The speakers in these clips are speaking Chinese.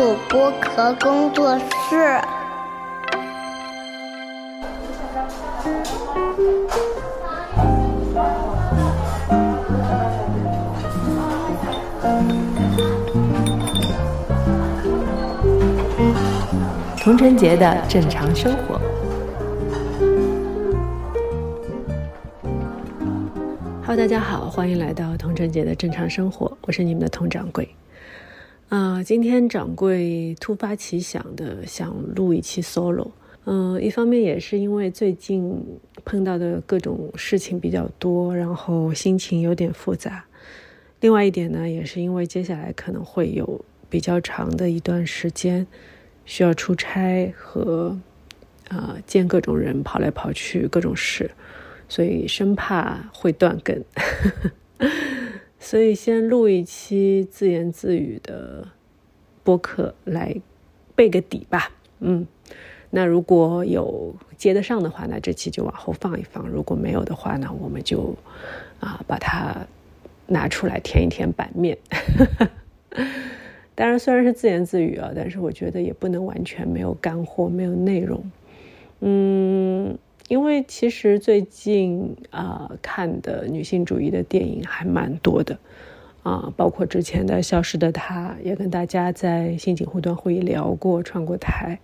土播壳工作室。童晨杰的正常生活。Hello，大家好，欢迎来到童晨杰的正常生活，我是你们的童掌柜。啊，今天掌柜突发奇想的想录一期 solo。嗯，一方面也是因为最近碰到的各种事情比较多，然后心情有点复杂。另外一点呢，也是因为接下来可能会有比较长的一段时间需要出差和啊见各种人，跑来跑去各种事。所以生怕会断更，所以先录一期自言自语的播客来备个底吧。嗯，那如果有接得上的话，那这期就往后放一放；如果没有的话呢，我们就啊把它拿出来填一填版面。当然，虽然是自言自语啊，但是我觉得也不能完全没有干货、没有内容。嗯。因为其实最近啊看的女性主义的电影还蛮多的，啊，包括之前的《消失的她》，也跟大家在新景互动会议聊过，串过台，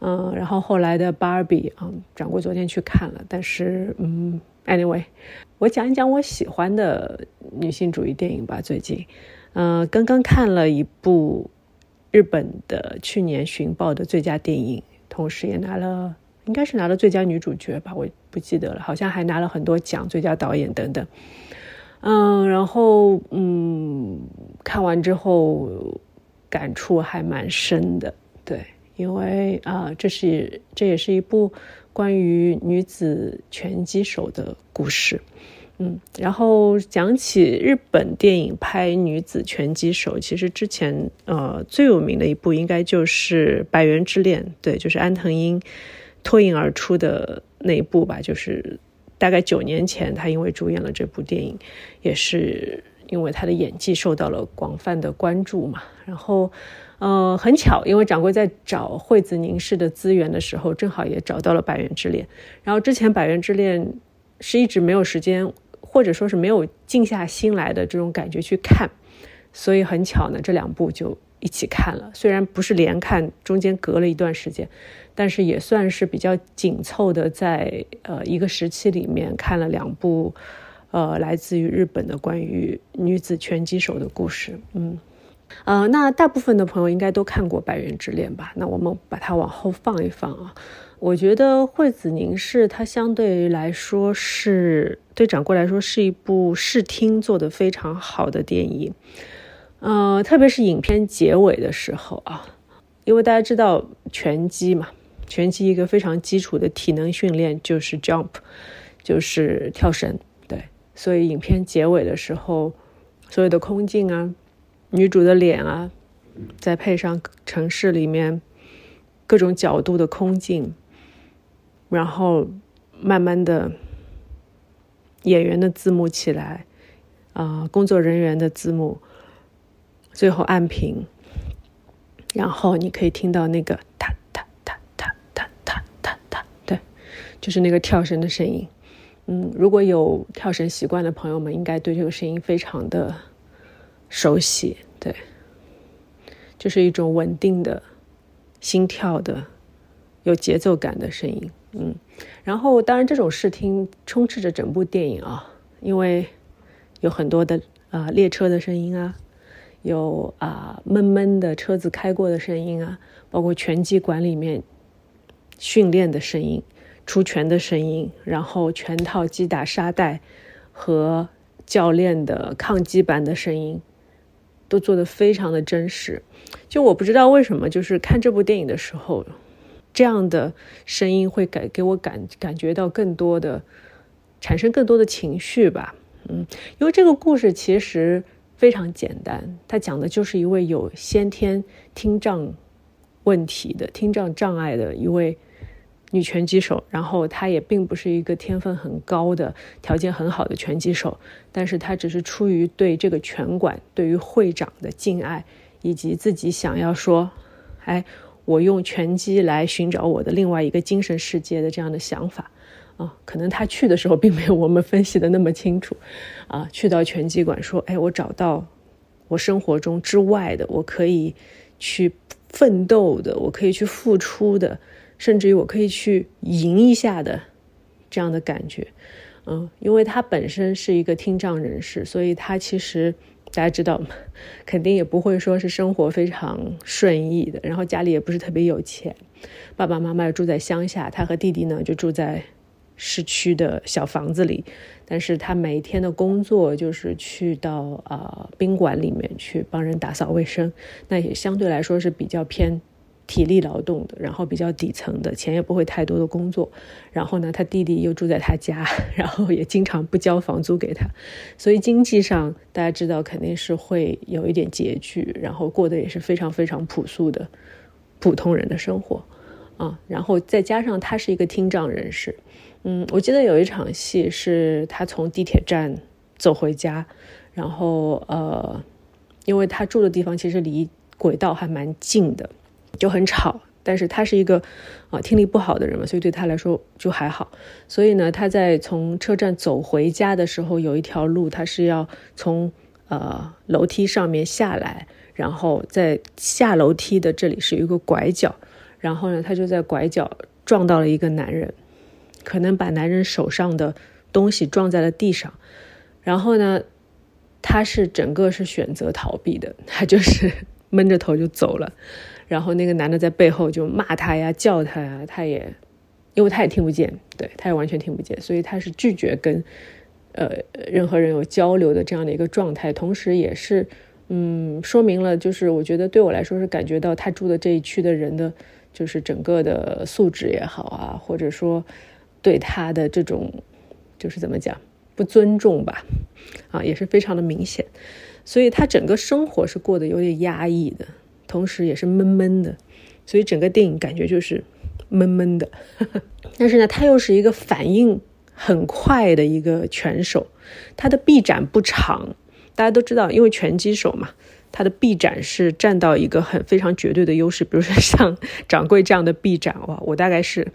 嗯，然后后来的《芭比》啊，掌柜昨天去看了，但是嗯，anyway，我讲一讲我喜欢的女性主义电影吧。最近，嗯，刚刚看了一部日本的去年寻报的最佳电影，同时也拿了。应该是拿了最佳女主角吧，我不记得了，好像还拿了很多奖，最佳导演等等。嗯，然后嗯，看完之后感触还蛮深的，对，因为啊，这是这也是一部关于女子拳击手的故事。嗯，然后讲起日本电影拍女子拳击手，其实之前呃最有名的一部应该就是《百元之恋》，对，就是安藤英。脱颖而出的那一部吧，就是大概九年前，他因为主演了这部电影，也是因为他的演技受到了广泛的关注嘛。然后，呃，很巧，因为掌柜在找惠子凝视的资源的时候，正好也找到了《百元之恋》。然后之前《百元之恋》是一直没有时间，或者说是没有静下心来的这种感觉去看，所以很巧呢，这两部就一起看了。虽然不是连看，中间隔了一段时间。但是也算是比较紧凑的，在呃一个时期里面看了两部，呃来自于日本的关于女子拳击手的故事。嗯，呃，那大部分的朋友应该都看过《百元之恋》吧？那我们把它往后放一放啊。我觉得惠子凝视它相对于来说是对掌柜来说是一部视听做的非常好的电影。呃，特别是影片结尾的时候啊，因为大家知道拳击嘛。拳击一个非常基础的体能训练就是 jump，就是跳绳。对，所以影片结尾的时候，所有的空镜啊，女主的脸啊，再配上城市里面各种角度的空镜，然后慢慢的演员的字幕起来，啊，工作人员的字幕，最后按平，然后你可以听到那个。就是那个跳绳的声音，嗯，如果有跳绳习惯的朋友们，应该对这个声音非常的熟悉，对，就是一种稳定的心跳的、有节奏感的声音，嗯，然后当然这种视听充斥着整部电影啊，因为有很多的啊列车的声音啊，有啊闷闷的车子开过的声音啊，包括拳击馆里面训练的声音。出拳的声音，然后拳套击打沙袋和教练的抗击板的声音，都做的非常的真实。就我不知道为什么，就是看这部电影的时候，这样的声音会给给我感感觉到更多的产生更多的情绪吧。嗯，因为这个故事其实非常简单，它讲的就是一位有先天听障问题的听障障碍的一位。女拳击手，然后她也并不是一个天分很高的、条件很好的拳击手，但是她只是出于对这个拳馆、对于会长的敬爱，以及自己想要说哎，我用拳击来寻找我的另外一个精神世界的这样的想法。啊，可能他去的时候并没有我们分析的那么清楚，啊，去到拳击馆说，哎，我找到我生活中之外的，我可以去奋斗的，我可以去付出的，甚至于我可以去赢一下的这样的感觉，嗯，因为他本身是一个听障人士，所以他其实大家知道，肯定也不会说是生活非常顺意的，然后家里也不是特别有钱，爸爸妈妈住在乡下，他和弟弟呢就住在。市区的小房子里，但是他每一天的工作就是去到啊宾馆里面去帮人打扫卫生，那也相对来说是比较偏体力劳动的，然后比较底层的，钱也不会太多的工作。然后呢，他弟弟又住在他家，然后也经常不交房租给他，所以经济上大家知道肯定是会有一点拮据，然后过得也是非常非常朴素的普通人的生活啊。然后再加上他是一个听障人士。嗯，我记得有一场戏是他从地铁站走回家，然后呃，因为他住的地方其实离轨道还蛮近的，就很吵。但是他是一个啊听力不好的人嘛，所以对他来说就还好。所以呢，他在从车站走回家的时候，有一条路他是要从呃楼梯上面下来，然后在下楼梯的这里是一个拐角，然后呢，他就在拐角撞到了一个男人。可能把男人手上的东西撞在了地上，然后呢，他是整个是选择逃避的，他就是闷着头就走了，然后那个男的在背后就骂他呀、叫他呀，他也，因为他也听不见，对，他也完全听不见，所以他是拒绝跟呃任何人有交流的这样的一个状态，同时也是嗯说明了，就是我觉得对我来说是感觉到他住的这一区的人的，就是整个的素质也好啊，或者说。对他的这种，就是怎么讲，不尊重吧，啊，也是非常的明显，所以他整个生活是过得有点压抑的，同时也是闷闷的，所以整个电影感觉就是闷闷的。但是呢，他又是一个反应很快的一个拳手，他的臂展不长，大家都知道，因为拳击手嘛，他的臂展是占到一个很非常绝对的优势，比如说像掌柜这样的臂展，哇，我大概是。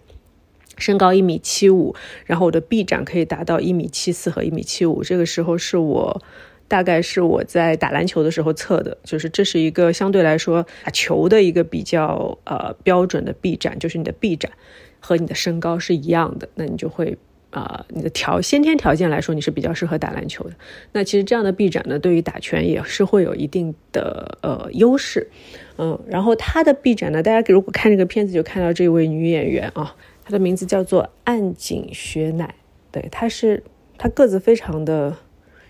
身高一米七五，然后我的臂展可以达到一米七四和一米七五。这个时候是我，大概是我在打篮球的时候测的，就是这是一个相对来说打球的一个比较呃标准的臂展，就是你的臂展和你的身高是一样的，那你就会啊你的条先天条件来说你是比较适合打篮球的。那其实这样的臂展呢，对于打拳也是会有一定的呃优势，嗯，然后他的臂展呢，大家如果看这个片子就看到这位女演员啊。他的名字叫做岸井雪乃，对，他是他个子非常的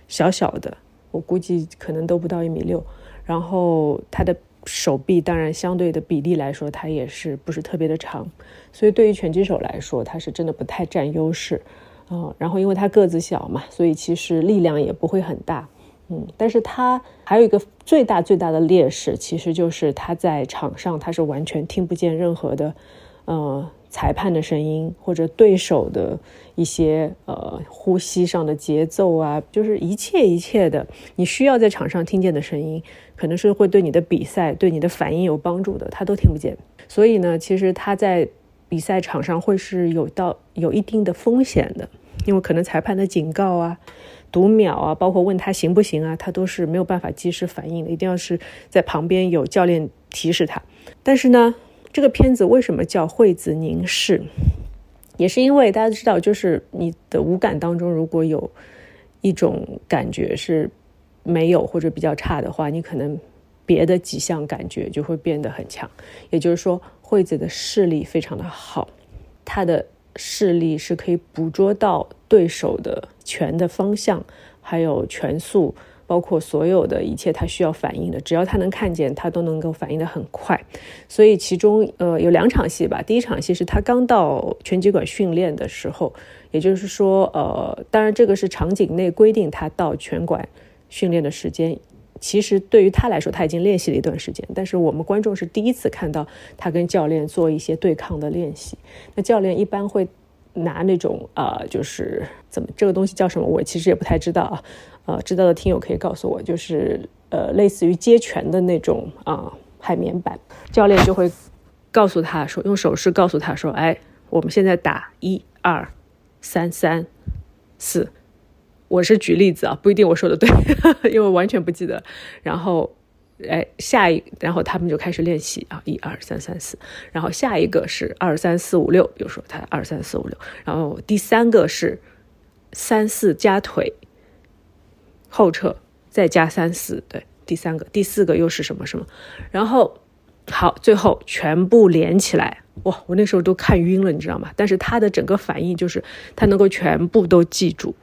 小小的，我估计可能都不到一米六。然后他的手臂当然相对的比例来说，他也是不是特别的长，所以对于拳击手来说，他是真的不太占优势。嗯，然后因为他个子小嘛，所以其实力量也不会很大。嗯，但是他还有一个最大最大的劣势，其实就是他在场上他是完全听不见任何的，呃。裁判的声音，或者对手的一些呃呼吸上的节奏啊，就是一切一切的你需要在场上听见的声音，可能是会对你的比赛、对你的反应有帮助的，他都听不见。所以呢，其实他在比赛场上会是有到有一定的风险的，因为可能裁判的警告啊、读秒啊，包括问他行不行啊，他都是没有办法及时反应的，一定要是在旁边有教练提示他。但是呢。这个片子为什么叫惠子凝视？也是因为大家知道，就是你的五感当中，如果有一种感觉是没有或者比较差的话，你可能别的几项感觉就会变得很强。也就是说，惠子的视力非常的好，她的视力是可以捕捉到对手的拳的方向，还有拳速。包括所有的一切，他需要反应的，只要他能看见，他都能够反应的很快。所以其中呃有两场戏吧，第一场戏是他刚到拳击馆训练的时候，也就是说呃，当然这个是场景内规定他到拳馆训练的时间。其实对于他来说，他已经练习了一段时间，但是我们观众是第一次看到他跟教练做一些对抗的练习。那教练一般会拿那种呃，就是怎么这个东西叫什么，我其实也不太知道啊。呃，知道的听友可以告诉我，就是呃，类似于接拳的那种啊海绵板，教练就会告诉他说，用手势告诉他说，哎，我们现在打一二三三四。我是举例子啊，不一定我说的对，因为完全不记得。然后，哎，下一，然后他们就开始练习啊，一二三三四。然后下一个是二三四五六，比如说他二三四五六。然后第三个是三四加腿后撤，再加三四，对，第三个，第四个又是什么什么？然后好，最后全部连起来，哇，我那时候都看晕了，你知道吗？但是他的整个反应就是他能够全部都记住。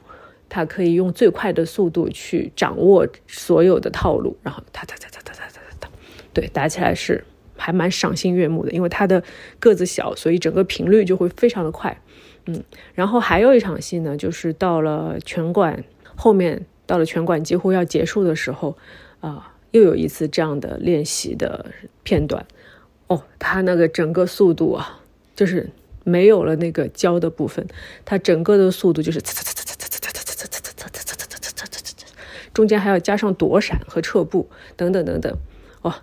他可以用最快的速度去掌握所有的套路，然后他他他他他他他他，对，打起来是还蛮赏心悦目的。因为他的个子小，所以整个频率就会非常的快。嗯，然后还有一场戏呢，就是到了拳馆后面，到了拳馆几乎要结束的时候啊又有一次这样的练习的片段。哦他那个整个速度啊就是没有了那个教的部分他整个的速度就是嚓嚓嚓嚓嚓嚓嚓嚓嚓嚓嚓嚓嚓嚓嚓中间还要加上躲闪和撤步等等等等。哦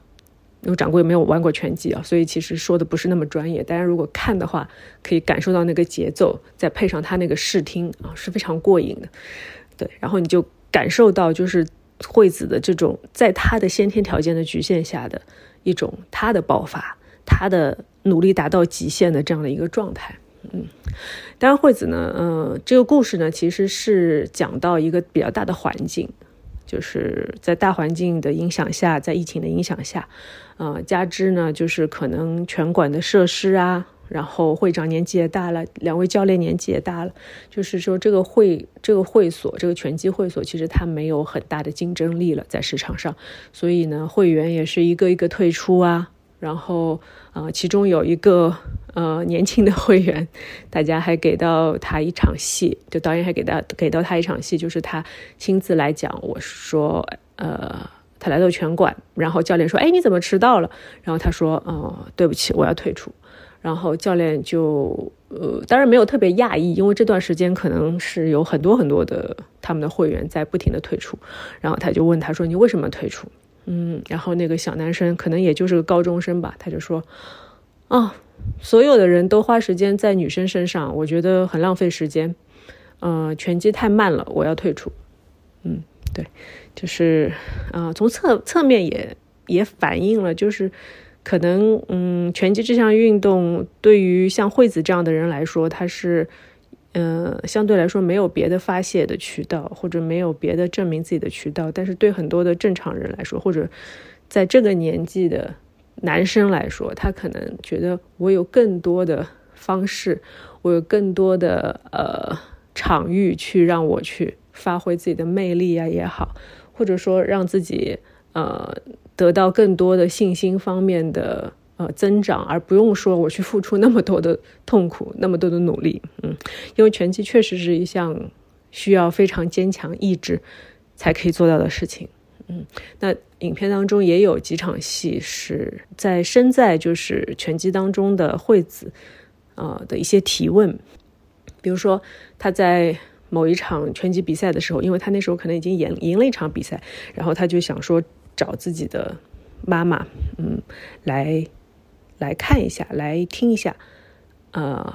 因为掌柜没有玩过拳击啊所以其实说的不是那么专业大家如果看的话可以感受到那个节奏再配上他那个视听啊是非常过瘾的。对然后你就感受到就是惠子的这种在他的先天条件的局限下的一种他的爆发，他的努力达到极限的这样的一个状态。嗯，当然惠子呢，呃，这个故事呢，其实是讲到一个比较大的环境。就是在大环境的影响下，在疫情的影响下，呃，加之呢，就是可能拳馆的设施啊，然后会长年纪也大了，两位教练年纪也大了，就是说这个会这个会所，这个拳击会所，其实它没有很大的竞争力了，在市场上，所以呢，会员也是一个一个退出啊。然后，呃，其中有一个呃年轻的会员，大家还给到他一场戏，就导演还给到给到他一场戏，就是他亲自来讲。我说，呃，他来到拳馆，然后教练说：“哎，你怎么迟到了？”然后他说：“呃，对不起，我要退出。”然后教练就呃，当然没有特别讶异，因为这段时间可能是有很多很多的他们的会员在不停的退出。然后他就问他说：“你为什么退出？”嗯，然后那个小男生可能也就是个高中生吧，他就说：“啊，所有的人都花时间在女生身上，我觉得很浪费时间。呃，拳击太慢了，我要退出。”嗯，对，就是啊，从侧侧面也也反映了，就是可能嗯，拳击这项运动对于像惠子这样的人来说，他是。嗯，相对来说没有别的发泄的渠道，或者没有别的证明自己的渠道。但是对很多的正常人来说，或者在这个年纪的男生来说，他可能觉得我有更多的方式，我有更多的呃场域去让我去发挥自己的魅力啊也好，或者说让自己呃得到更多的信心方面的。呃，增长而不用说我去付出那么多的痛苦，那么多的努力，嗯，因为拳击确实是一项需要非常坚强意志才可以做到的事情，嗯，那影片当中也有几场戏是在身在就是拳击当中的惠子，呃的一些提问，比如说他在某一场拳击比赛的时候，因为他那时候可能已经赢赢了一场比赛，然后他就想说找自己的妈妈，嗯，来。来看一下，来听一下，呃，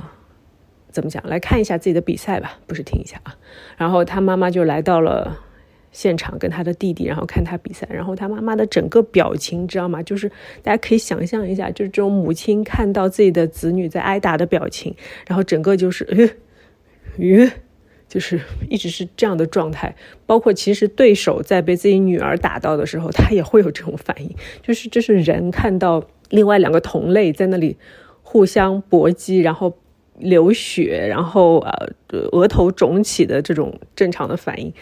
怎么讲？来看一下自己的比赛吧，不是听一下啊。然后他妈妈就来到了现场，跟他的弟弟，然后看他比赛。然后他妈妈的整个表情，知道吗？就是大家可以想象一下，就是这种母亲看到自己的子女在挨打的表情，然后整个就是，呃，就是一直是这样的状态。包括其实对手在被自己女儿打到的时候，他也会有这种反应。就是这是人看到。另外两个同类在那里互相搏击，然后流血，然后呃额头肿起的这种正常的反应，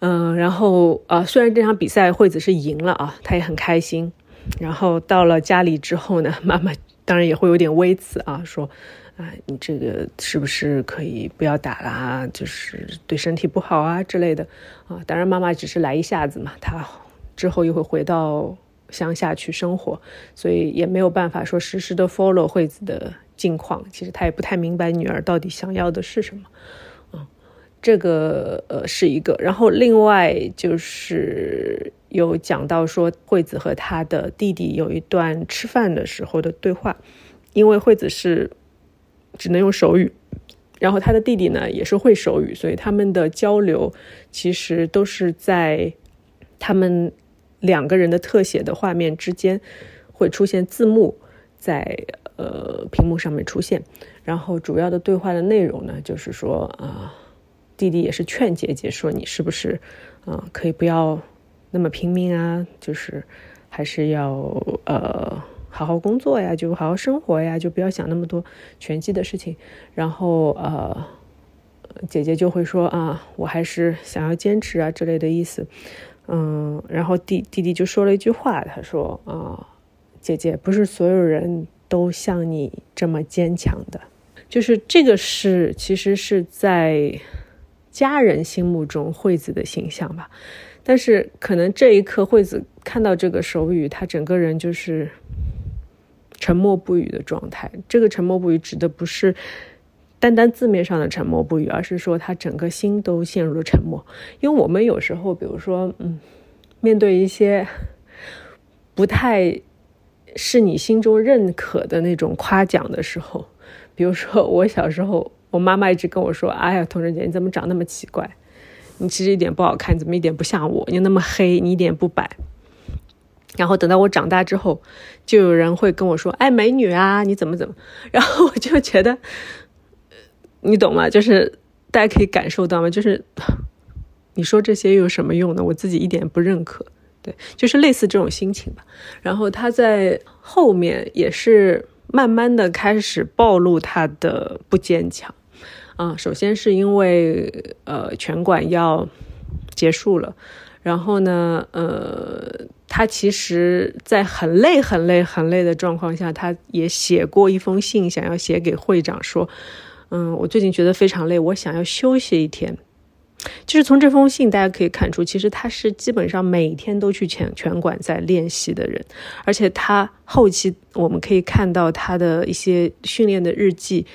嗯，然后啊虽然这场比赛惠子是赢了啊，他也很开心。然后到了家里之后呢，妈妈当然也会有点微词啊，说啊你这个是不是可以不要打啦？就是对身体不好啊之类的啊。当然妈妈只是来一下子嘛，她之后又会回到。乡下去生活，所以也没有办法说实时的 follow 惠子的近况。其实他也不太明白女儿到底想要的是什么。嗯，这个呃是一个。然后另外就是有讲到说惠子和她的弟弟有一段吃饭的时候的对话，因为惠子是只能用手语，然后他的弟弟呢也是会手语，所以他们的交流其实都是在他们两个人的特写的画面之间会出现字幕在呃屏幕上面出现，然后主要的对话的内容呢就是说啊，弟弟也是劝姐姐说你是不是啊可以不要。那么拼命啊，就是还是要呃好好工作呀，就好好生活呀，就不要想那么多拳击的事情。然后呃，姐姐就会说啊，我还是想要坚持啊之类的意思。嗯，然后弟弟弟就说了一句话，他说啊，姐姐不是所有人都像你这么坚强的，就是这个是其实是在家人心目中惠子的形象吧。但是可能这一刻，惠子看到这个手语，她整个人就是沉默不语的状态。这个沉默不语指的不是单单字面上的沉默不语，而是说他整个心都陷入了沉默。因为我们有时候，比如说，嗯，面对一些不太是你心中认可的那种夸奖的时候，比如说我小时候，我妈妈一直跟我说：“哎呀，童晨姐，你怎么长那么奇怪？”你其实一点不好看，怎么一点不像我？你那么黑，你一点不白。然后等到我长大之后，就有人会跟我说：“哎，美女啊，你怎么怎么？”然后我就觉得，你懂吗？就是大家可以感受到吗？就是你说这些又有什么用呢？我自己一点不认可。对，就是类似这种心情吧。然后他在后面也是慢慢的开始暴露他的不坚强。啊，首先是因为呃拳馆要结束了，然后呢，呃，他其实在很累、很累、很累的状况下，他也写过一封信，想要写给会长说，嗯，我最近觉得非常累，我想要休息一天。就是从这封信大家可以看出，其实他是基本上每天都去拳拳馆在练习的人，而且他后期我们可以看到他的一些训练的日记。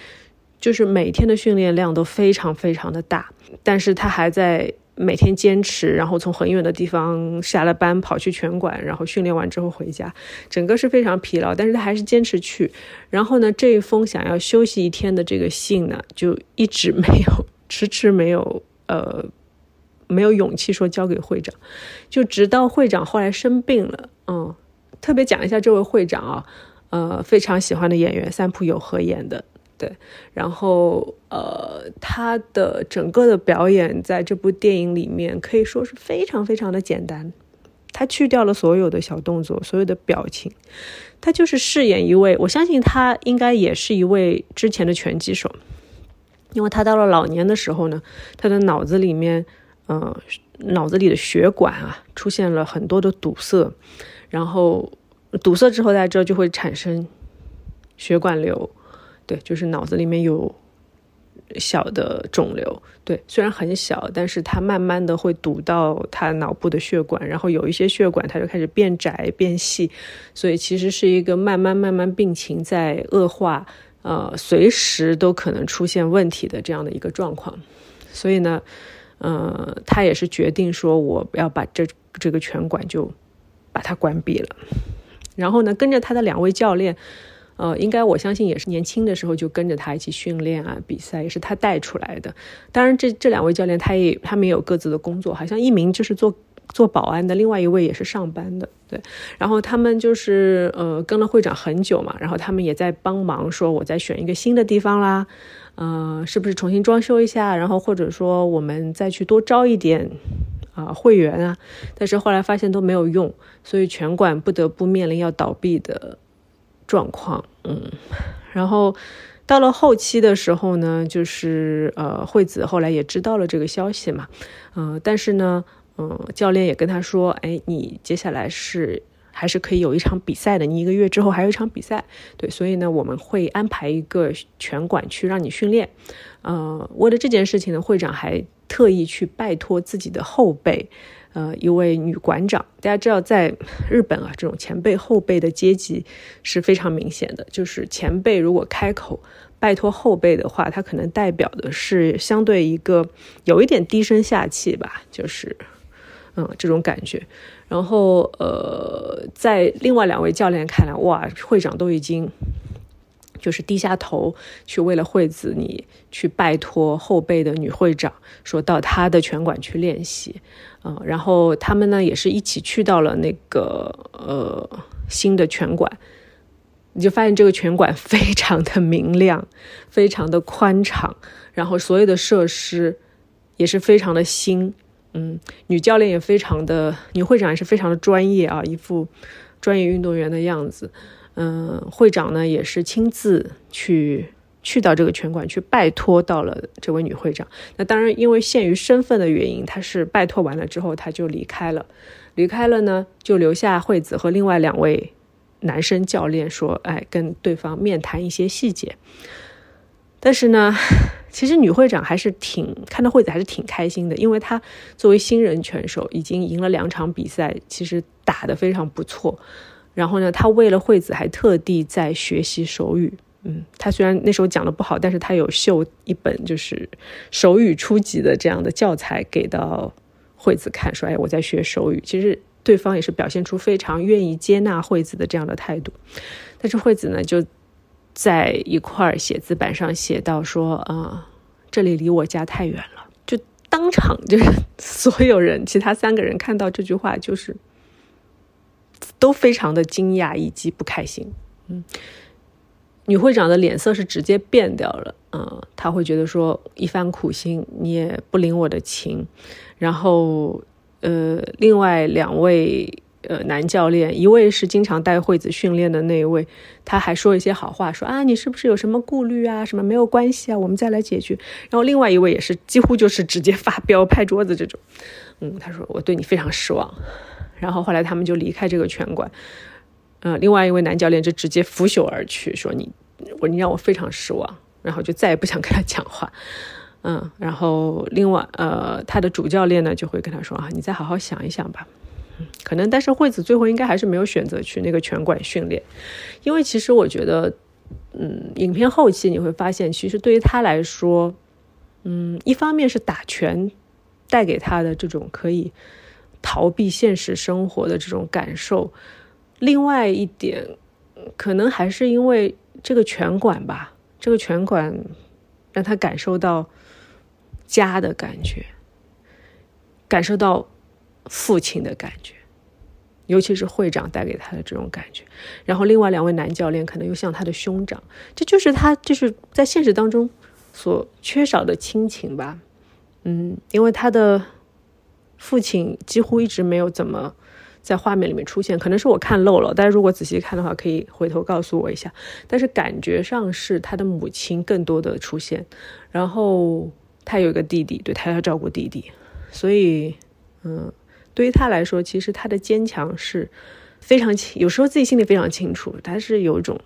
就是每天的训练量都非常非常的大，但是他还在每天坚持，然后从很远的地方下了班跑去拳馆，然后训练完之后回家，整个是非常疲劳，但是他还是坚持去。然后呢，这一封想要休息一天的这个信呢，就一直没有，迟迟没有，呃，没有勇气说交给会长，就直到会长后来生病了，嗯，特别讲一下这位会长啊，呃，非常喜欢的演员三浦友和演的。对，然后呃，他的整个的表演在这部电影里面可以说是非常非常的简单，他去掉了所有的小动作，所有的表情，他就是饰演一位，我相信他应该也是一位之前的拳击手，因为他到了老年的时候呢，他的脑子里面，呃，脑子里的血管啊出现了很多的堵塞，然后堵塞之后，大家知道就会产生血管瘤。对，就是脑子里面有小的肿瘤，对，虽然很小，但是它慢慢的会堵到他脑部的血管，然后有一些血管它就开始变窄变细，所以其实是一个慢慢慢慢病情在恶化，呃，随时都可能出现问题的这样的一个状况，所以呢，呃，他也是决定说我要把这这个拳馆就把它关闭了，然后呢，跟着他的两位教练。呃，应该我相信也是年轻的时候就跟着他一起训练啊，比赛也是他带出来的。当然，这这两位教练他也他们也有各自的工作，好像一名就是做做保安的，另外一位也是上班的。对，然后他们就是呃跟了会长很久嘛，然后他们也在帮忙说，我再选一个新的地方啦，呃，是不是重新装修一下，然后或者说我们再去多招一点啊会员啊？但是后来发现都没有用，所以拳馆不得不面临要倒闭的。状况，嗯，然后到了后期的时候呢，就是呃，惠子后来也知道了这个消息嘛，嗯，但是呢，嗯，教练也跟他说，哎，你接下来是还是可以有一场比赛的，你一个月之后还有一场比赛，对，所以呢，我们会安排一个拳馆去让你训练，呃，为了这件事情呢，会长还特意去拜托自己的后辈。呃，一位女馆长，大家知道，在日本啊，这种前辈后辈的阶级是非常明显的。就是前辈如果开口拜托后辈的话，他可能代表的是相对一个有一点低声下气吧，就是嗯，这种感觉。然后呃，在另外两位教练看来，哇，会长都已经就是低下头去为了惠子你去拜托后辈的女会长，说到她的拳馆去练习，啊，然后他们呢也是一起去到了那个呃新的拳馆。你就发现这个拳馆非常的明亮，非常的宽敞，然后所有的设施也是非常的新，嗯，女教练也非常的，女会长也是非常的专业啊，一副专业运动员的样子，嗯，会长呢也是亲自去去到这个拳馆去拜托到了这位女会长，那当然因为限于身份的原因，他是拜托完了之后他就离开了，离开了呢就留下惠子和另外两位。男生教练说：“哎，跟对方面谈一些细节。”但是呢，其实女会长还是挺看到惠子还是挺开心的，因为她作为新人拳手，已经赢了两场比赛，其实打得非常不错。然后呢，他为了惠子还特地在学习手语。嗯，他虽然那时候讲的不好，但是他有秀一本就是手语初级的这样的教材给到惠子看，说：“哎，我在学手语。”其实。对方也是表现出非常愿意接纳惠子的这样的态度，但是惠子呢，就在一块写字板上写到说：“啊，这里离我家太远了。”就当场就是所有人，其他三个人看到这句话，就是都非常的惊讶以及不开心。嗯，女会长的脸色是直接变掉了。嗯，她会觉得说一番苦心你也不领我的情，然后。呃，另外两位呃男教练，一位是经常带惠子训练的那一位，他还说一些好话，说啊，你是不是有什么顾虑啊？什么没有关系啊，我们再来解决。然后另外一位也是几乎就是直接发飙、拍桌子这种，嗯，他说我对你非常失望。然后后来他们就离开这个拳馆，呃，另外一位男教练就直接拂袖而去，说你我你让我非常失望，然后就再也不想跟他讲话。嗯，然后另外，呃，他的主教练呢就会跟他说啊，你再好好想一想吧。可能，但是惠子最后应该还是没有选择去那个拳馆训练，因为其实我觉得，嗯，影片后期你会发现，其实对于他来说，嗯，一方面是打拳带给他的这种可以逃避现实生活的这种感受，另外一点，可能还是因为这个拳馆吧，这个拳馆让他感受到。家的感觉，感受到父亲的感觉，尤其是会长带给他的这种感觉。然后另外两位男教练可能又像他的兄长，这就是他就是在现实当中所缺少的亲情吧。嗯，因为他的父亲几乎一直没有怎么在画面里面出现，可能是我看漏了。但是如果仔细看的话，可以回头告诉我一下。但是感觉上是他的母亲更多的出现，然后。他有一个弟弟，对他要照顾弟弟，所以，嗯，对于他来说，其实他的坚强是非常清，有时候自己心里非常清楚，他是有一种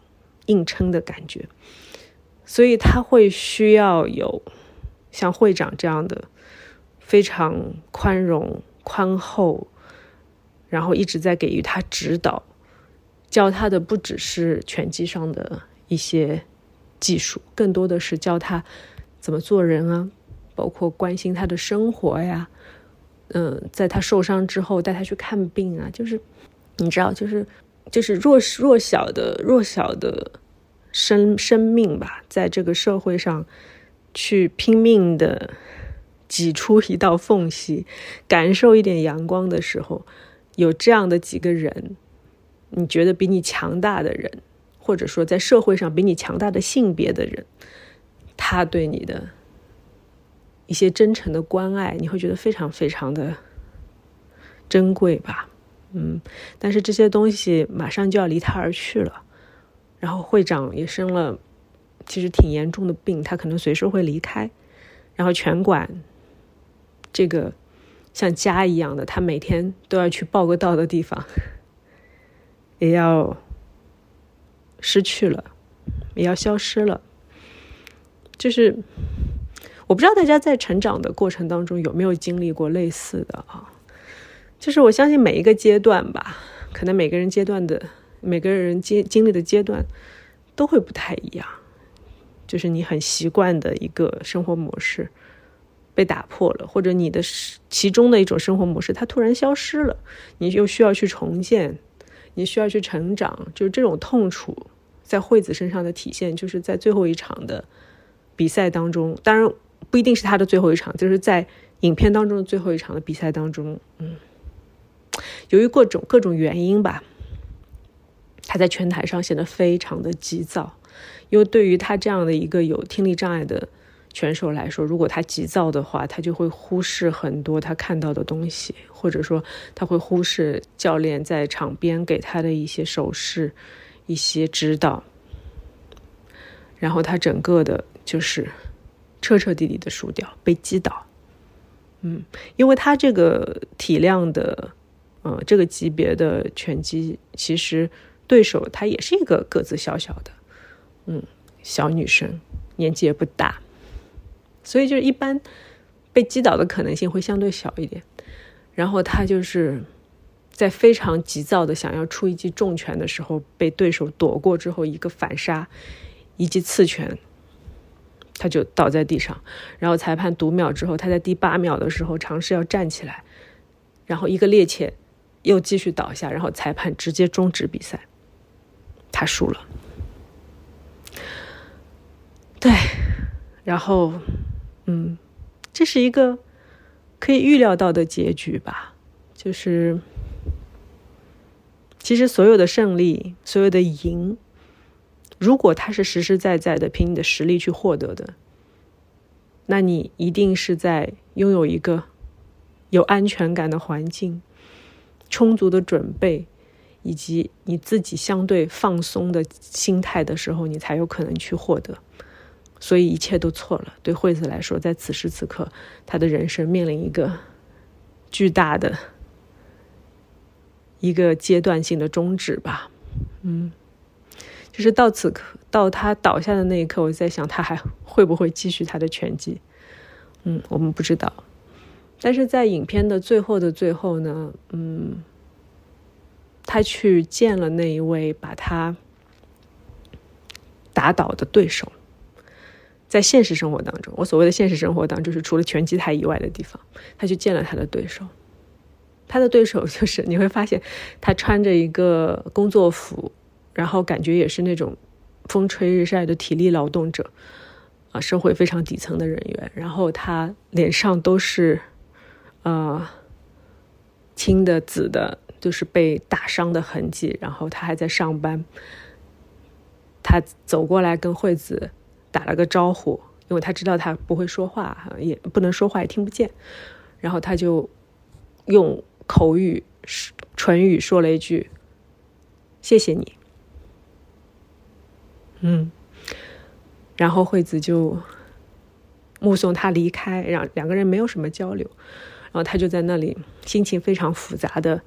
硬撑的感觉，所以他会需要有像会长这样的非常宽容、宽厚，然后一直在给予他指导，教他的不只是拳击上的一些技术，更多的是教他怎么做人啊。包括关心他的生活呀，嗯，在他受伤之后带他去看病啊，就是你知道，就是就是弱弱小的弱小的生生命吧，在这个社会上去拼命的挤出一道缝隙，感受一点阳光的时候，有这样的几个人，你觉得比你强大的人，或者说在社会上比你强大的性别的人，他对你的。一些真诚的关爱，你会觉得非常非常的珍贵吧？嗯，但是这些东西马上就要离他而去了。然后会长也生了其实挺严重的病，他可能随时会离开。然后拳馆这个像家一样的，他每天都要去报个到的地方，也要失去了，也要消失了，就是。我不知道大家在成长的过程当中有没有经历过类似的啊？就是我相信每一个阶段吧，可能每个人阶段的每个人经经历的阶段都会不太一样。就是你很习惯的一个生活模式，被打破了，或者你的其中的一种生活模式它突然消失了，你又需要去重建，你需要去成长，就是这种痛楚在惠子身上的体现，就是在最后一场的比赛当中，当然不一定是他的最后一场，就是在影片当中的最后一场的比赛当中，嗯，由于各种各种原因吧，他在拳台上显得非常的急躁，因为对于他这样的一个有听力障碍的。选手来说，如果他急躁的话，他就会忽视很多他看到的东西，或者说他会忽视教练在场边给他的一些手势、一些指导，然后他整个的就是彻彻底底的输掉，被击倒。嗯，因为他这个体量的，呃，这个级别的拳击，其实对手他也是一个个子小小的，嗯，小女生，年纪也不大。所以就是一般被击倒的可能性会相对小一点，然后他就是在非常急躁的想要出一记重拳的时候，被对手躲过之后一个反杀，一记刺拳，他就倒在地上。然后裁判读秒之后，他在第八秒的时候尝试要站起来，然后一个趔趄又继续倒下，然后裁判直接终止比赛，他输了。对，然后。嗯，这是一个可以预料到的结局吧？就是，其实所有的胜利，所有的赢，如果它是实实在在的凭你的实力去获得的，那你一定是在拥有一个有安全感的环境、充足的准备，以及你自己相对放松的心态的时候，你才有可能去获得。所以一切都错了。对惠子来说，在此时此刻，他的人生面临一个巨大的一个阶段性的终止吧。嗯，就是到此刻，到他倒下的那一刻，我在想，他还会不会继续他的拳击？嗯，我们不知道。但是在影片的最后的最后呢，嗯，他去见了那一位把他打倒的对手。在现实生活当中，我所谓的现实生活当中，就是除了拳击台以外的地方，他去见了他的对手。他的对手就是你会发现，他穿着一个工作服，然后感觉也是那种风吹日晒的体力劳动者，啊，社会非常底层的人员。然后他脸上都是，呃，青的、紫的，就是被打伤的痕迹。然后他还在上班。他走过来跟惠子。打了个招呼，因为他知道他不会说话，也不能说话，也听不见。然后他就用口语、唇语说了一句：“谢谢你。”嗯，然后惠子就目送他离开，让两个人没有什么交流。然后他就在那里，心情非常复杂的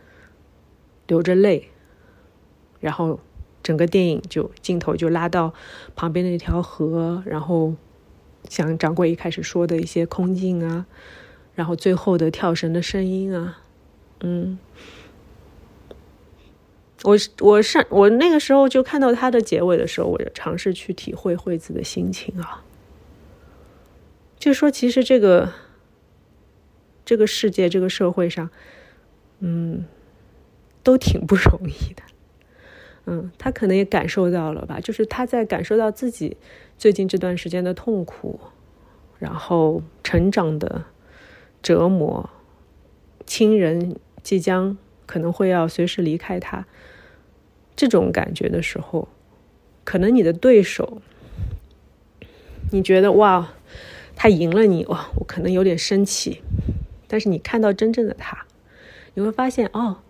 流着泪，然后。整个电影就镜头就拉到旁边的一条河，然后像掌柜一开始说的一些空镜啊，然后最后的跳绳的声音啊，嗯，我我上我那个时候就看到他的结尾的时候，我就尝试去体会惠子的心情啊，就说其实这个这个世界这个社会上，嗯，都挺不容易的。嗯，他可能也感受到了吧，就是他在感受到自己最近这段时间的痛苦，然后成长的折磨，亲人即将可能会要随时离开他，这种感觉的时候，可能你的对手，你觉得哇，他赢了你哇，我可能有点生气，但是你看到真正的他，你会发现哦，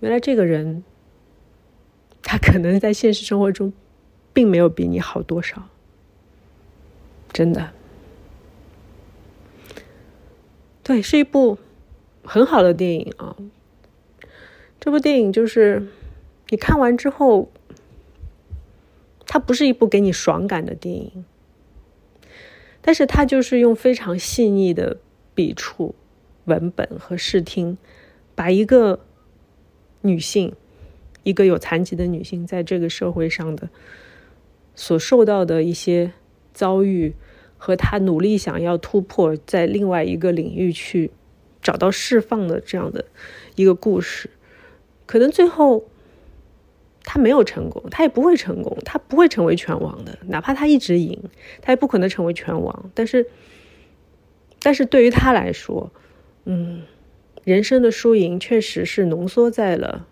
原来这个人。他可能在现实生活中，并没有比你好多少，真的。对，是一部很好的电影啊。这部电影就是你看完之后，它不是一部给你爽感的电影，但是它就是用非常细腻的笔触、文本和视听，把一个女性。一个有残疾的女性在这个社会上的所受到的一些遭遇和她努力想要突破在另外一个领域去找到释放的这样的一个故事，可能最后他没有成功，他也不会成功，他不会成为拳王的，哪怕他一直赢，他也不可能成为拳王。但是，但是对于他来说，嗯，人生的输赢确实是浓缩在了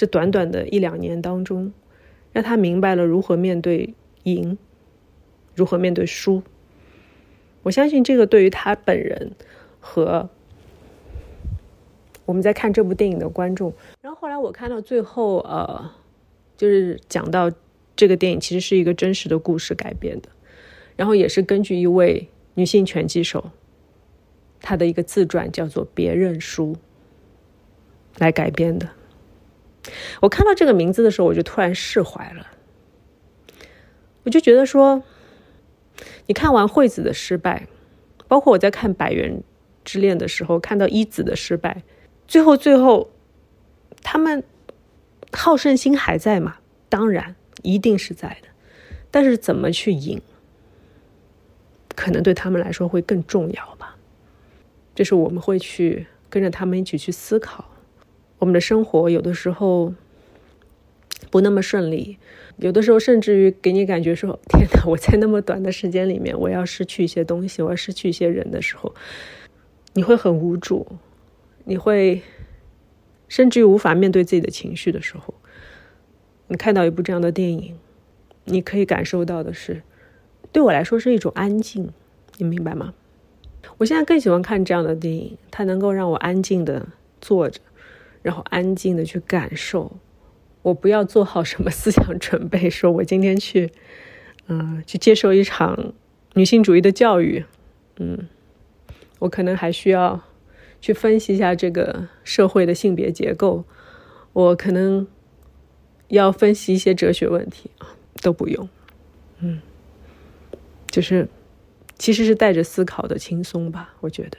这短短的一两年当中，让他明白了如何面对赢，如何面对输。我相信这个对于他本人和我们在看这部电影的观众，然后后来我看到最后，呃，就是讲到这个电影其实是一个真实的故事改编的，然后也是根据一位女性拳击手她的一个自传叫做《别认输》来改编的。我看到这个名字的时候，我就突然释怀了，我就觉得说。你看完惠子的失败，包括我在看《百元之恋》的时候，看到一子的失败，最后最后，他们好胜心还在吗？当然，一定是在的。但是怎么去赢，可能对他们来说会更重要吧。这是我们会去跟着他们一起去思考。我们的生活有的时候不那么顺利。有的时候，甚至于给你感觉说：“天哪，我在那么短的时间里面，我要失去一些东西，我要失去一些人的时候，你会很无助，你会甚至于无法面对自己的情绪的时候，你看到一部这样的电影，你可以感受到的是，对我来说是一种安静，你明白吗？我现在更喜欢看这样的电影，它能够让我安静的坐着，然后安静的去感受。”我不要做好什么思想准备，说我今天去，嗯，去接受一场女性主义的教育，嗯，我可能还需要去分析一下这个社会的性别结构，我可能要分析一些哲学问题啊，都不用，嗯，就是其实是带着思考的轻松吧，我觉得。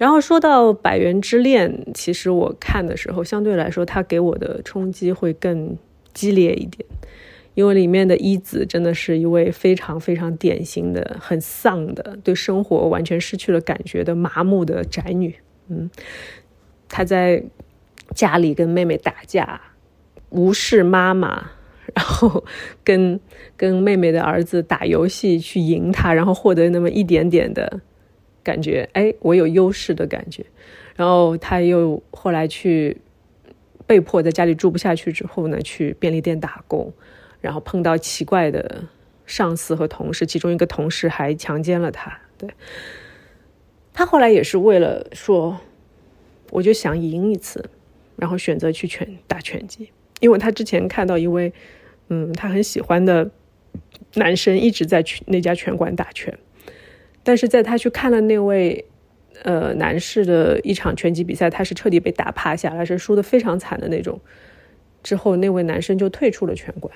然后说到《百元之恋》，其实我看的时候，相对来说，它给我的冲击会更激烈一点，因为里面的一子真的是一位非常非常典型的、很丧的、对生活完全失去了感觉的麻木的宅女。嗯，她在家里跟妹妹打架，无视妈妈，然后跟跟妹妹的儿子打游戏去赢他，然后获得那么一点点的。感觉哎，我有优势的感觉，然后他又后来去被迫在家里住不下去之后呢，去便利店打工，然后碰到奇怪的上司和同事，其中一个同事还强奸了他。对，他后来也是为了说，我就想赢一次，然后选择去拳打拳击，因为他之前看到一位嗯他很喜欢的男生一直在去那家拳馆打拳。但是在他去看了那位，呃，男士的一场拳击比赛，他是彻底被打趴下来，是输的非常惨的那种。之后那位男生就退出了拳馆，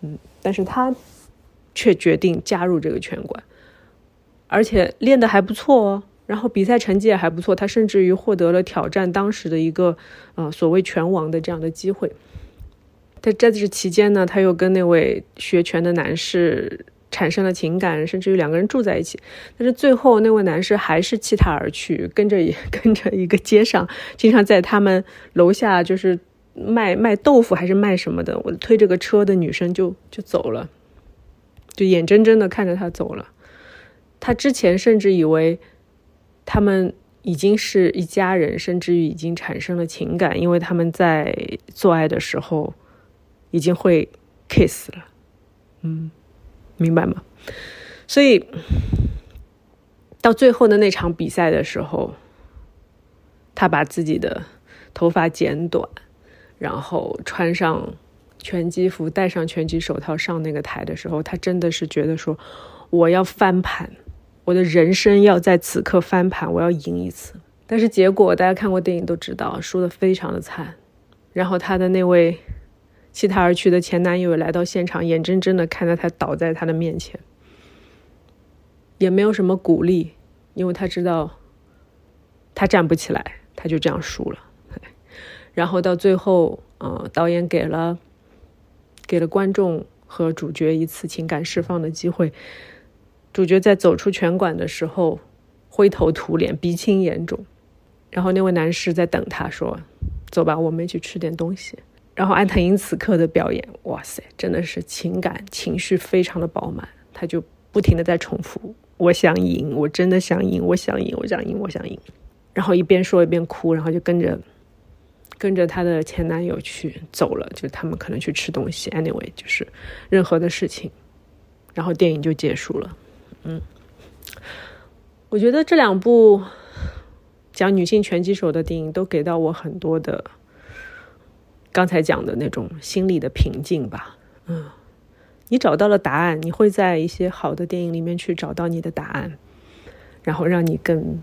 嗯，但是他却决定加入这个拳馆，而且练的还不错哦，然后比赛成绩也还不错，他甚至于获得了挑战当时的一个呃所谓拳王的这样的机会。在在这期间呢，他又跟那位学拳的男士。产生了情感，甚至于两个人住在一起，但是最后那位男士还是弃她而去，跟着也 跟着一个街上，经常在他们楼下就是卖卖豆腐还是卖什么的，我推这个车的女生就就走了，就眼睁睁的看着他走了。他之前甚至以为他们已经是一家人，甚至于已经产生了情感，因为他们在做爱的时候已经会 kiss 了，嗯。明白吗？所以到最后的那场比赛的时候，他把自己的头发剪短，然后穿上拳击服，戴上拳击手套上那个台的时候，他真的是觉得说：“我要翻盘，我的人生要在此刻翻盘，我要赢一次。”但是结果大家看过电影都知道，输的非常的惨。然后他的那位。弃他而去的前男友来到现场，眼睁睁的看着他倒在他的面前，也没有什么鼓励，因为他知道他站不起来，他就这样输了。然后到最后，呃，导演给了给了观众和主角一次情感释放的机会，主角在走出拳馆的时候，灰头土脸，鼻青眼肿。然后那位男士在等他，说：“走吧，我们一起吃点东西。”然后安藤英此刻的表演，哇塞，真的是情感情绪非常的饱满。他就不停的在重复：“我想赢，我真的想赢，我想赢，我想赢，我想赢。”然后一边说一边哭，然后就跟着跟着她的前男友去走了，就他们可能去吃东西。Anyway，就是任何的事情，然后电影就结束了。嗯，我觉得这两部讲女性拳击手的电影都给到我很多的刚才讲的那种心理的平静吧。嗯，你找到了答案，你会在一些好的电影里面去找到你的答案，然后让你更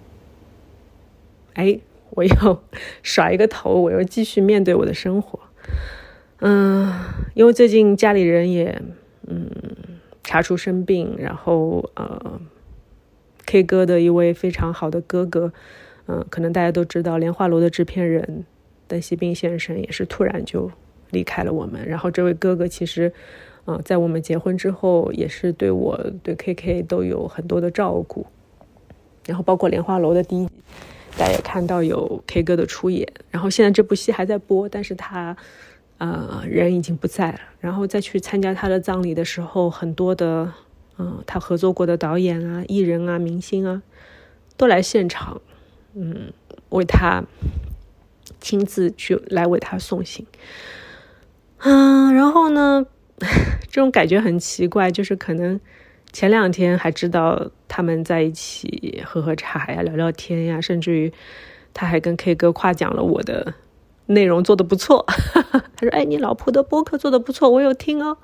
哎，我又甩一个头，我又继续面对我的生活。嗯，因为最近家里人也嗯。查出生病，然后呃，K 歌的一位非常好的哥哥，嗯，可能大家都知道，《莲花楼》的制片人邓锡斌先生也是突然就离开了我们。然后这位哥哥其实，嗯，在我们结婚之后，也是对我对 KK 都有很多的照顾。然后包括《莲花楼》的第一集，大家也看到有 K 歌的出演。然后现在这部戏还在播，但是他。呃，人已经不在了。然后再去参加他的葬礼的时候，很多的，嗯，他合作过的导演啊、艺人啊、明星啊，都来现场，嗯，为他亲自去来为他送行。嗯，然后呢，这种感觉很奇怪，就是可能前两天还知道他们在一起喝喝茶呀、聊聊天呀，甚至于他还跟 K 歌夸奖了我的。内容做的不错，他说：“哎，你老婆的播客做的不错，我有听哦。”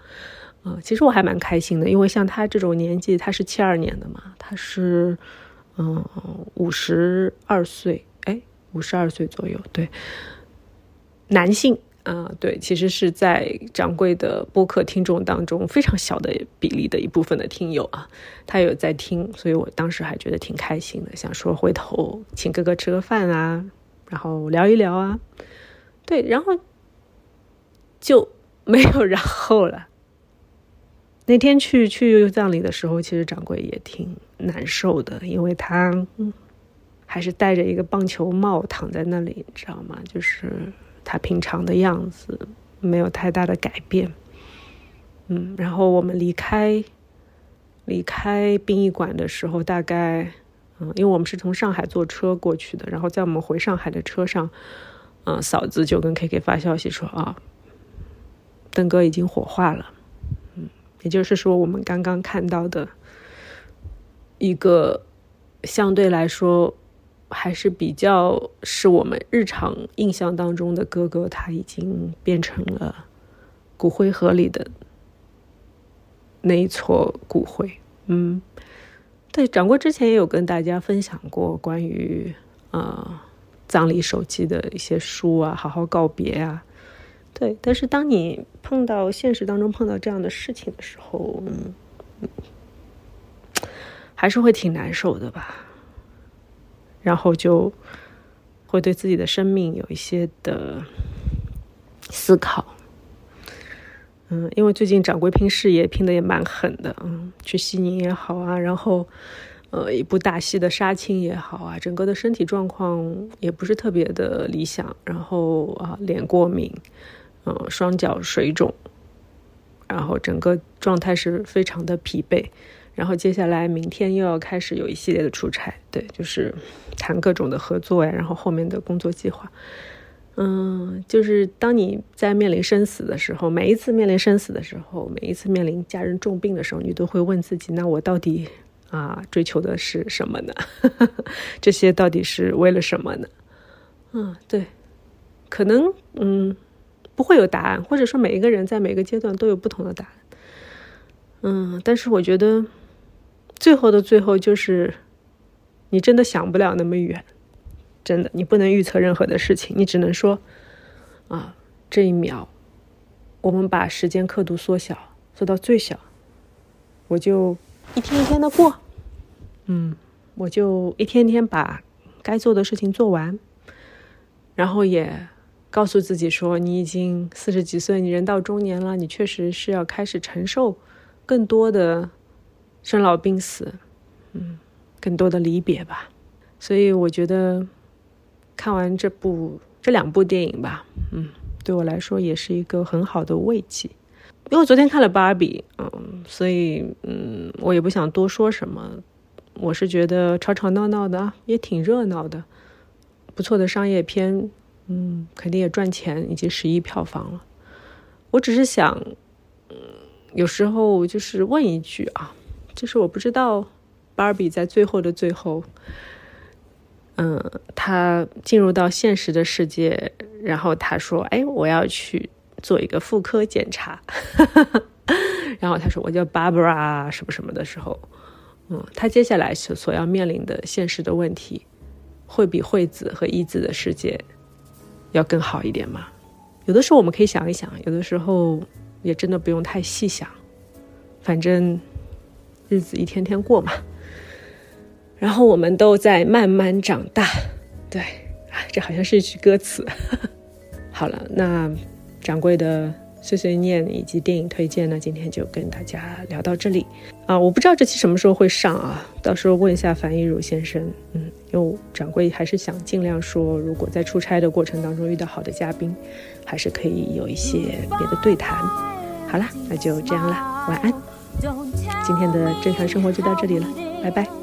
啊，其实我还蛮开心的，因为像他这种年纪，他是七二年的嘛，他是嗯五十二岁，五十二岁左右，对，男性啊，对，其实是在掌柜的播客听众当中非常小的比例的一部分的听友啊，他有在听，所以我当时还觉得挺开心的，想说回头请哥哥吃个饭啊，然后聊一聊啊。对，然后就没有然后了。那天去去葬礼的时候，其实掌柜也挺难受的，因为他还是戴着一个棒球帽躺在那里，你知道吗？就是他平常的样子，没有太大的改变。嗯，然后我们离开离开殡仪馆的时候，大概嗯，因为我们是从上海坐车过去的，然后在我们回上海的车上。嗯，嫂子就跟 K K 发消息说啊，邓哥已经火化了。嗯，也就是说，我们刚刚看到的一个相对来说还是比较是我们日常印象当中的哥哥，他已经变成了骨灰盒里的那一撮骨灰。嗯，对，掌柜之前也有跟大家分享过关于啊。葬礼手机的一些书啊，好好告别啊，对。但是当你碰到现实当中碰到这样的事情的时候，嗯还是会挺难受的吧。然后就会对自己的生命有一些的思考。嗯，因为最近掌柜拼事业拼的也蛮狠的，嗯，去西宁也好啊，然后。呃，一部大戏的杀青也好啊，整个的身体状况也不是特别的理想，然后啊，脸过敏，嗯，双脚水肿，然后整个状态是非常的疲惫，然后接下来明天又要开始有一系列的出差，对，就是谈各种的合作呀，然后后面的工作计划，嗯，就是当你在面临生死的时候，每一次面临生死的时候，每一次面临家人重病的时候，你都会问自己，那我到底？啊，追求的是什么呢？这些到底是为了什么呢？嗯，对，可能嗯不会有答案，或者说每一个人在每个阶段都有不同的答案。嗯，但是我觉得最后的最后就是你真的想不了那么远，真的你不能预测任何的事情，你只能说啊，这一秒我们把时间刻度缩小，缩到最小，我就。一天一天的过，嗯，我就一天天把该做的事情做完，然后也告诉自己说，你已经四十几岁，你人到中年了，你确实是要开始承受更多的生老病死，嗯，更多的离别吧。所以我觉得看完这部这两部电影吧，嗯，对我来说也是一个很好的慰藉。因为昨天看了芭比，嗯，所以嗯，我也不想多说什么。我是觉得吵吵闹闹的也挺热闹的，不错的商业片，嗯，肯定也赚钱，已经十亿票房了。我只是想，嗯，有时候就是问一句啊，就是我不知道芭比在最后的最后，嗯，他进入到现实的世界，然后他说：“哎，我要去。”做一个妇科检查，然后他说我叫 Barbara 什么什么的时候，嗯，他接下来所所要面临的现实的问题，会比惠子和一子的世界要更好一点吗？有的时候我们可以想一想，有的时候也真的不用太细想，反正日子一天天过嘛。然后我们都在慢慢长大，对，啊这好像是一句歌词。好了，那。掌柜的碎碎念以及电影推荐呢，今天就跟大家聊到这里啊！我不知道这期什么时候会上啊，到时候问一下樊一儒先生。嗯，因为掌柜还是想尽量说，如果在出差的过程当中遇到好的嘉宾，还是可以有一些别的对谈。好了，那就这样了，晚安。今天的正常生活就到这里了，拜拜。